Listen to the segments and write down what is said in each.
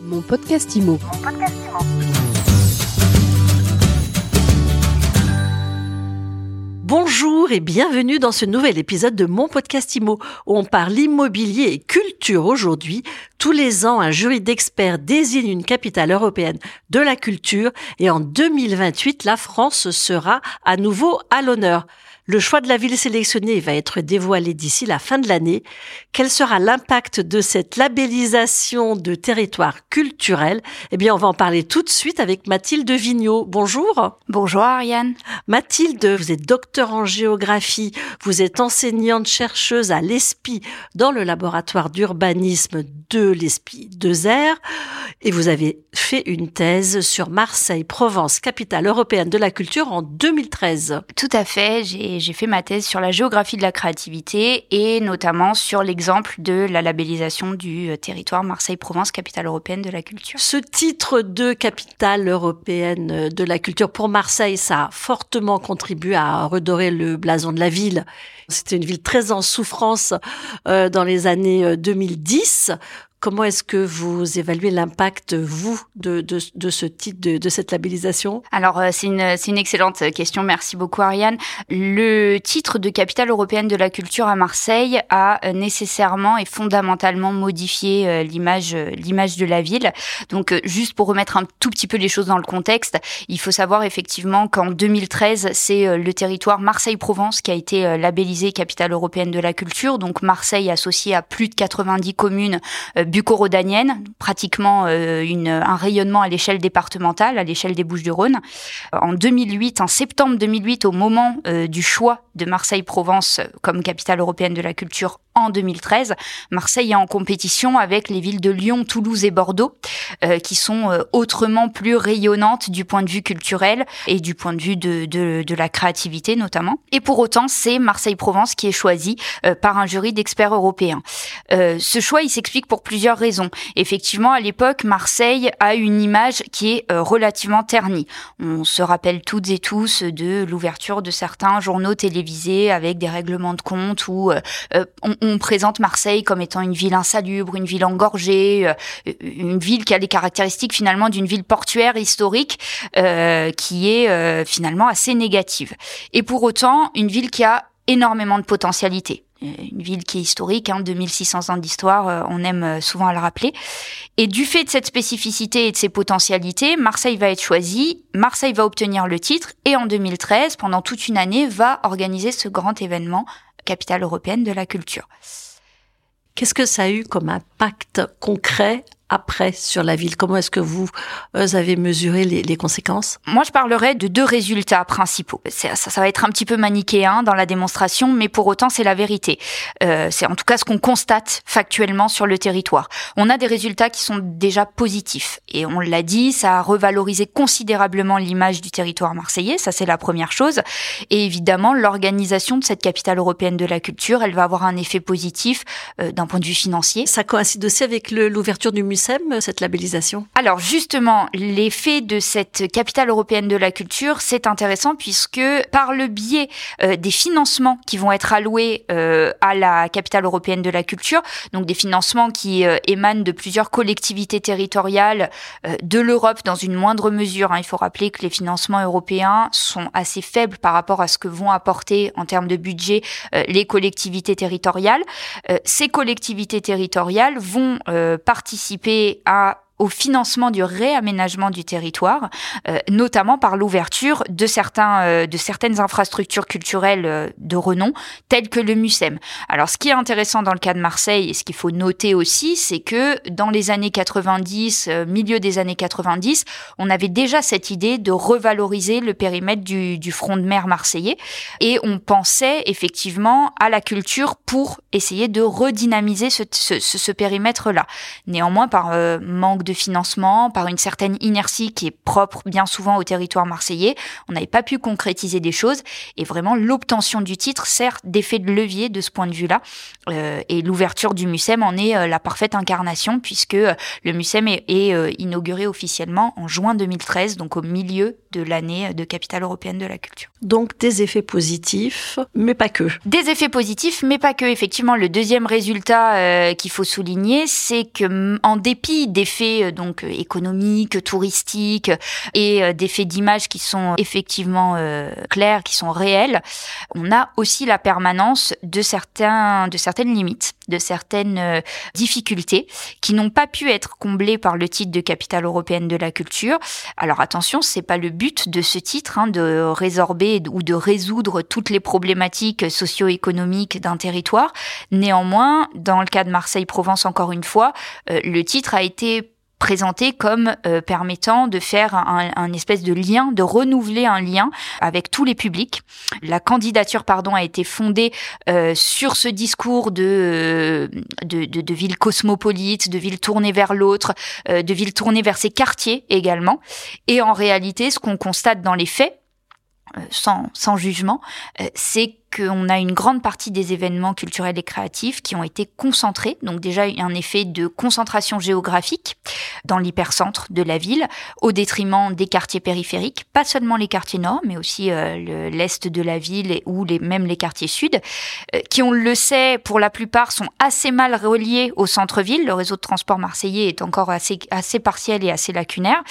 Mon podcast IMO. Bonjour et bienvenue dans ce nouvel épisode de mon podcast IMO où on parle immobilier et culture aujourd'hui. Tous les ans, un jury d'experts désigne une capitale européenne de la culture et en 2028, la France sera à nouveau à l'honneur. Le choix de la ville sélectionnée va être dévoilé d'ici la fin de l'année. Quel sera l'impact de cette labellisation de territoire culturel? Eh bien, on va en parler tout de suite avec Mathilde Vigneault. Bonjour. Bonjour Ariane. Mathilde, vous êtes docteur en géographie, vous êtes enseignante chercheuse à l'ESPI dans le laboratoire d'urbanisme de l'ESPI de Zer et vous avez fait une thèse sur Marseille, Provence, capitale européenne de la culture en 2013. Tout à fait, j'ai fait ma thèse sur la géographie de la créativité et notamment sur l'exemple de la labellisation du euh, territoire Marseille-Provence, capitale européenne de la culture. Ce titre de capitale européenne de la culture pour Marseille, ça a fortement contribué à redorer le blason de la ville. C'était une ville très en souffrance euh, dans les années 2010. Comment est-ce que vous évaluez l'impact, vous, de, de, de ce titre, de, de, cette labellisation? Alors, euh, c'est une, une excellente question. Merci beaucoup, Ariane. Le titre de capitale européenne de la culture à Marseille a euh, nécessairement et fondamentalement modifié euh, l'image, l'image de la ville. Donc, juste pour remettre un tout petit peu les choses dans le contexte, il faut savoir effectivement qu'en 2013, c'est le territoire Marseille-Provence qui a été labellisé capitale européenne de la culture. Donc, Marseille associé à plus de 90 communes bucco-rhodanienne, pratiquement euh, une, un rayonnement à l'échelle départementale, à l'échelle des Bouches-du-Rhône. En 2008, en septembre 2008, au moment euh, du choix de Marseille-Provence comme capitale européenne de la culture en 2013. Marseille est en compétition avec les villes de Lyon, Toulouse et Bordeaux, euh, qui sont euh, autrement plus rayonnantes du point de vue culturel et du point de vue de, de, de la créativité notamment. Et pour autant, c'est Marseille-Provence qui est choisi euh, par un jury d'experts européens. ce choix, il s'explique pour plusieurs raisons. Effectivement, à l'époque, Marseille a une image qui est relativement ternie. On se rappelle toutes et tous de l'ouverture de certains journaux télévisés avec des règlements de compte où on, on présente Marseille comme étant une ville insalubre, une ville engorgée, euh, une ville qui a les caractéristiques finalement d'une ville portuaire historique euh, qui est euh, finalement assez négative. Et pour autant, une ville qui a énormément de potentialité une ville qui est historique, hein, 2600 ans d'histoire, on aime souvent à le rappeler. Et du fait de cette spécificité et de ses potentialités, Marseille va être choisie, Marseille va obtenir le titre, et en 2013, pendant toute une année, va organiser ce grand événement capitale européenne de la culture. Qu'est-ce que ça a eu comme impact concret après sur la ville? Comment est-ce que vous, euh, avez mesuré les, les, conséquences? Moi, je parlerai de deux résultats principaux. Ça, ça, va être un petit peu manichéen dans la démonstration, mais pour autant, c'est la vérité. Euh, c'est en tout cas ce qu'on constate factuellement sur le territoire. On a des résultats qui sont déjà positifs. Et on l'a dit, ça a revalorisé considérablement l'image du territoire marseillais. Ça, c'est la première chose. Et évidemment, l'organisation de cette capitale européenne de la culture, elle va avoir un effet positif euh, d'un point de vue financier. Ça coïncide aussi avec l'ouverture du musée cette labellisation? Alors justement, l'effet de cette capitale européenne de la culture, c'est intéressant puisque par le biais euh, des financements qui vont être alloués euh, à la capitale européenne de la culture, donc des financements qui euh, émanent de plusieurs collectivités territoriales de l'Europe dans une moindre mesure. Hein. Il faut rappeler que les financements européens sont assez faibles par rapport à ce que vont apporter en termes de budget les collectivités territoriales. ces collectivités territoriales vont participer à au financement du réaménagement du territoire, euh, notamment par l'ouverture de certains euh, de certaines infrastructures culturelles euh, de renom, telles que le MUSEM. Alors, ce qui est intéressant dans le cas de Marseille et ce qu'il faut noter aussi, c'est que dans les années 90, milieu des années 90, on avait déjà cette idée de revaloriser le périmètre du, du front de mer marseillais et on pensait effectivement à la culture pour essayer de redynamiser ce, ce, ce périmètre-là. Néanmoins, par manque de financement, par une certaine inertie qui est propre bien souvent au territoire marseillais. On n'avait pas pu concrétiser des choses et vraiment l'obtention du titre sert d'effet de levier de ce point de vue-là. Euh, et l'ouverture du MUSEM en est euh, la parfaite incarnation puisque euh, le MUSEM est, est inauguré officiellement en juin 2013, donc au milieu de l'année de capitale européenne de la culture. Donc des effets positifs, mais pas que. Des effets positifs, mais pas que. Effectivement, le deuxième résultat euh, qu'il faut souligner, c'est que en dépit d'effets euh, donc économiques, touristiques et d'effets d'image qui sont effectivement clairs, qui sont réels, on a aussi la permanence de certains, de certaines limites, de certaines difficultés qui n'ont pas pu être comblées par le titre de capitale européenne de la culture. Alors attention, c'est pas le but de ce titre hein, de résorber ou de résoudre toutes les problématiques socio-économiques d'un territoire. Néanmoins, dans le cas de Marseille-Provence, encore une fois, euh, le titre a été présenté comme euh, permettant de faire un, un, espèce de lien, de renouveler un lien avec tous les publics. La candidature, pardon, a été fondée euh, sur ce discours de, de, de, de, ville cosmopolite, de ville tournée vers l'autre, euh, de ville tournée vers ses quartiers également. Et en réalité, ce qu'on constate dans les faits, sans, sans jugement, c'est qu'on a une grande partie des événements culturels et créatifs qui ont été concentrés, donc déjà un effet de concentration géographique dans l'hypercentre de la ville, au détriment des quartiers périphériques, pas seulement les quartiers nord, mais aussi euh, l'est de la ville ou même les quartiers sud, euh, qui on le sait pour la plupart sont assez mal reliés au centre-ville. Le réseau de transport marseillais est encore assez, assez partiel et assez lacunaire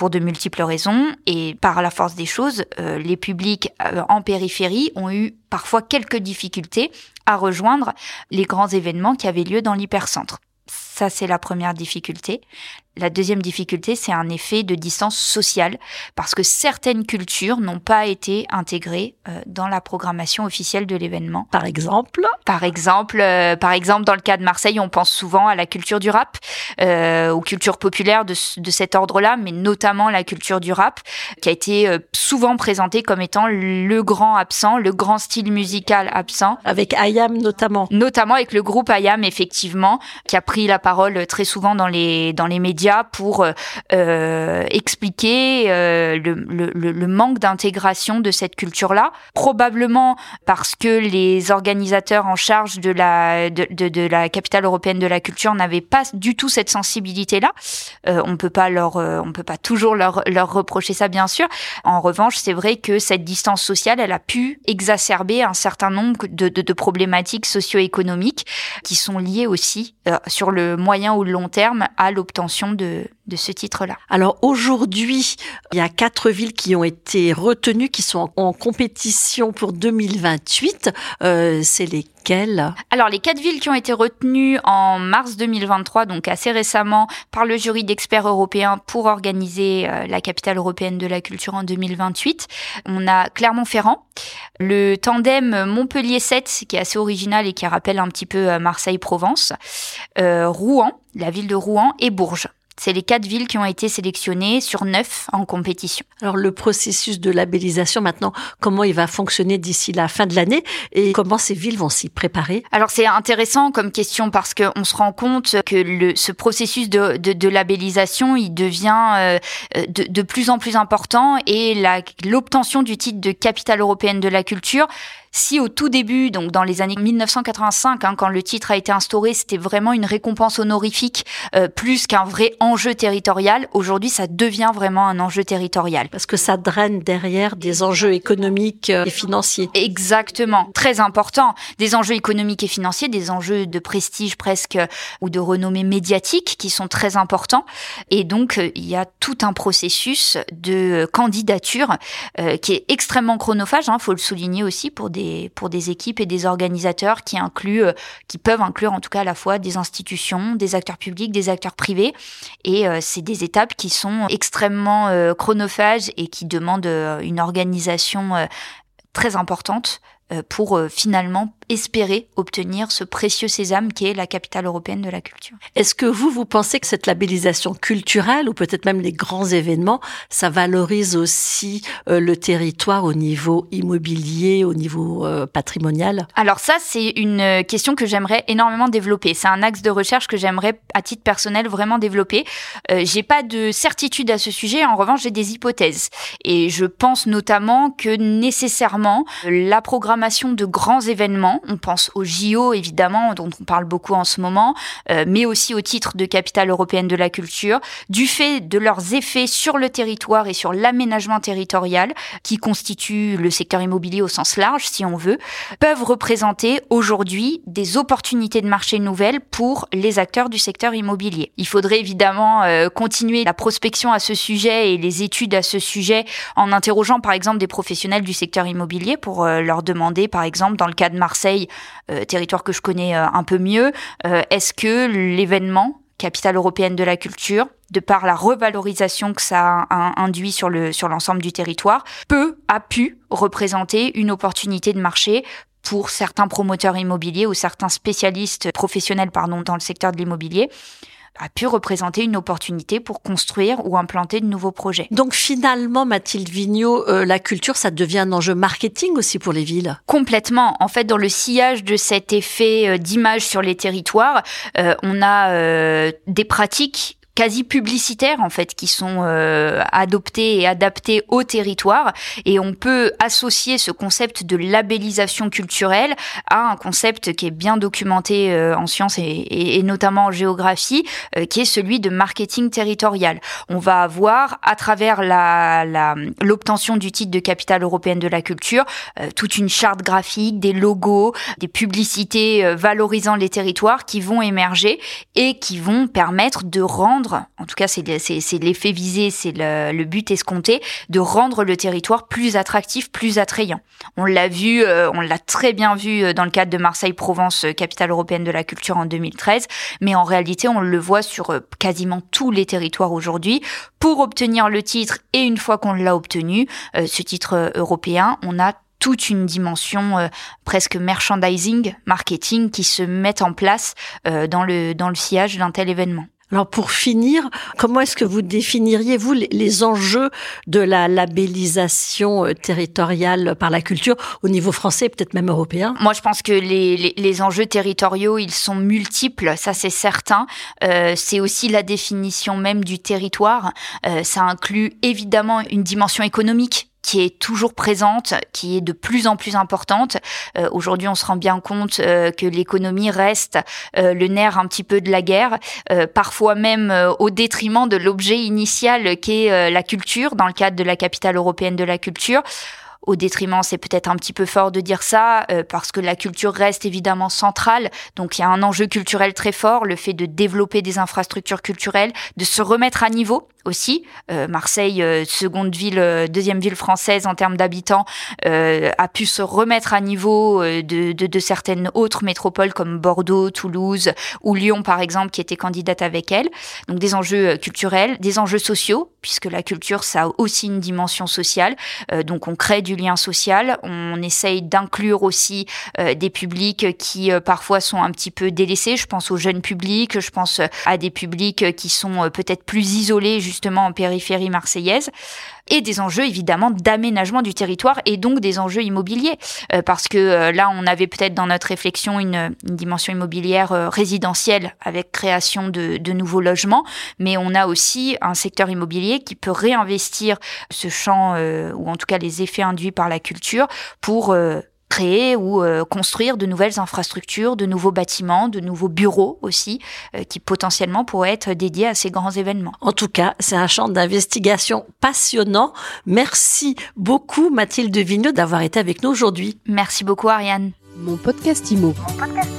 pour de multiples raisons, et par la force des choses, euh, les publics en périphérie ont eu parfois quelques difficultés à rejoindre les grands événements qui avaient lieu dans l'hypercentre. Ça, c'est la première difficulté. La deuxième difficulté, c'est un effet de distance sociale, parce que certaines cultures n'ont pas été intégrées euh, dans la programmation officielle de l'événement. Par exemple? Par exemple, euh, par exemple, dans le cas de Marseille, on pense souvent à la culture du rap, euh, aux cultures populaires de, de cet ordre-là, mais notamment la culture du rap, qui a été euh, souvent présentée comme étant le grand absent, le grand style musical absent. Avec Ayam notamment. Notamment avec le groupe Ayam, effectivement, qui a pris la parole très souvent dans les, dans les médias pour euh, euh, expliquer euh, le, manque d'intégration de cette culture-là, probablement parce que les organisateurs en charge de la de, la capitale européenne de la culture n'avaient pas du tout cette sensibilité-là. On peut pas leur on peut pas toujours leur leur reprocher ça bien sûr. En revanche, c'est vrai que cette distance sociale, elle a pu exacerber un certain nombre de problématiques socio-économiques qui sont liées aussi sur le moyen ou le long terme à l'obtention de, ce titre-là. Alors aujourd'hui, il y a quatre villes qui ont été retenues, qui sont en, compétition pour 2028. Euh, c'est Alors les quatre villes qui ont été retenues en mars 2023, donc assez récemment, par le jury d'experts européens pour organiser euh, la capitale européenne de la culture en 2028. On a Clermont-Ferrand, le tandem Montpellier 7, qui est assez original et qui rappelle un petit peu euh, Marseille-Provence, euh, Rouen, la ville de Rouen et Bourges. C'est les quatre villes qui ont été sélectionnées sur neuf en compétition. Alors le processus de labellisation maintenant, comment il va fonctionner d'ici la fin de l'année et comment ces villes vont s'y préparer? Alors c'est intéressant comme question parce qu'on se rend compte que le, ce processus de, de, de labellisation, il devient euh, de, de, plus en plus important et l'obtention du titre de capitale européenne de la culture si au tout début, donc dans les années 1985, hein, quand le titre a été instauré, c'était vraiment une récompense honorifique euh, plus qu'un vrai enjeu territorial, aujourd'hui ça devient vraiment un enjeu territorial. Parce que ça draine derrière des enjeux économiques euh, et financiers. Exactement, très important. Des enjeux économiques et financiers, des enjeux de prestige presque ou de renommée médiatique qui sont très importants. Et donc euh, il y a tout un processus de candidature qui est extrêmement chronophage, il hein, faut le souligner aussi pour des pour des équipes et des organisateurs qui incluent, euh, qui peuvent inclure en tout cas à la fois des institutions, des acteurs publics, des acteurs privés. Et euh, c'est des étapes qui sont extrêmement euh, chronophages et qui demandent une organisation très importante pour finalement espérer obtenir ce précieux sésame qui est la capitale européenne de la culture. Est-ce que vous, vous pensez que cette labellisation culturelle ou peut-être même les grands événements, ça valorise aussi euh, le territoire au niveau immobilier, au niveau euh, patrimonial? Alors ça, c'est une question que j'aimerais énormément développer. C'est un axe de recherche que j'aimerais, à titre personnel, vraiment développer. Euh, j'ai pas de certitude à ce sujet. En revanche, j'ai des hypothèses. Et je pense notamment que nécessairement, la programmation de grands événements On pense au JO, évidemment, dont on parle beaucoup en ce moment, euh, mais aussi au titre de capitale européenne de la culture, du fait de leurs effets sur le territoire et sur l'aménagement territorial, qui constitue le secteur immobilier au sens large, si on veut, peuvent représenter aujourd'hui des opportunités de marché nouvelles pour les acteurs du secteur immobilier. Il faudrait évidemment euh, continuer la prospection à ce sujet et les études à ce sujet en interrogeant par exemple des professionnels du secteur immobilier pour euh, leur demander par exemple dans le cas de Marseille, euh, territoire que je connais un peu mieux, est-ce que l'événement capitale européenne de la culture, de par la revalorisation que ça a induit sur le sur l'ensemble du territoire, peut a pu représenter une opportunité de marché pour certains promoteurs immobiliers ou certains spécialistes professionnels dans le secteur de l'immobilier? A pu représenter une opportunité pour construire ou implanter de nouveaux projets. Donc finalement, Mathilde Vigneault, euh, la culture, ça devient un enjeu marketing aussi pour les villes Complètement. En fait, dans le sillage de cet effet euh, d'image sur les territoires, euh, on a des pratiques quasi publicitaires en fait qui sont euh, adoptés et adaptés au territoire et on peut associer ce concept de labellisation culturelle à un concept qui est bien documenté euh, en sciences et, et, notamment en géographie euh, qui est celui de marketing territorial. On va avoir à travers la l'obtention du titre de capitale européenne de la culture toute une charte graphique, des logos, des publicités valorisant les territoires qui vont émerger et qui vont permettre de rendre en tout cas c'est l'effet visé, c'est le, but escompté, de rendre le territoire plus attractif, plus attrayant. On l'a vu, euh, on l'a très bien vu euh, dans le cadre de Marseille-Provence, euh, capitale européenne de la culture en 2013, mais en réalité on le voit sur quasiment tous les territoires aujourd'hui. Pour obtenir le titre, et une fois qu'on l'a obtenu, ce titre européen, on a toute une dimension presque merchandising, marketing qui se met en place dans le dans le sillage d'un tel événement. Alors pour finir, comment est-ce que vous définiriez vous les, enjeux de la labellisation euh, territoriale par la culture au niveau français, peut-être même européen? Moi, je pense que les, les, enjeux territoriaux, ils sont multiples, ça c'est certain. Euh, c'est aussi la définition même du territoire. Euh, ça inclut évidemment une dimension économique qui est toujours présente, qui est de plus en plus importante. Euh, aujourd'hui, on se rend bien compte euh, que l'économie reste euh, le nerf un petit peu de la guerre, parfois même au détriment de l'objet initial qu'est la culture, dans le cadre de la capitale européenne de la culture au détriment, c'est peut-être un petit peu fort de dire ça, parce que la culture reste évidemment centrale. Donc il y a un enjeu culturel très fort, le fait de développer des infrastructures culturelles, de se remettre à niveau aussi. Euh, Marseille, euh, seconde ville, euh, deuxième ville française en termes d'habitants, a pu se remettre à niveau de, de, de, certaines autres métropoles comme Bordeaux, Toulouse ou Lyon par exemple, qui étaient candidates avec elle. Donc des enjeux culturels, des enjeux sociaux, puisque la culture ça a aussi une dimension sociale. donc on crée du lien social, on essaye d'inclure aussi des publics qui parfois sont un petit peu délaissés. Je pense aux jeunes publics, je pense à des publics qui sont peut-être plus isolés justement en périphérie marseillaise, et des enjeux évidemment d'aménagement du territoire et donc des enjeux immobiliers. Euh, parce que euh, là, on avait peut-être dans notre réflexion une, dimension immobilière euh, résidentielle avec création de, de, nouveaux logements, mais on a aussi un secteur immobilier qui peut réinvestir ce champ, ou en tout cas les effets induits par la culture, pour créer ou euh, construire de nouvelles infrastructures, de nouveaux bâtiments, de nouveaux bureaux aussi, euh, qui potentiellement pourraient être dédiés à ces grands événements. En tout cas, c'est un champ d'investigation passionnant. Merci beaucoup Mathilde Vigneux d'avoir été avec nous aujourd'hui. Merci beaucoup Ariane. Mon podcast Imo. Mon podcast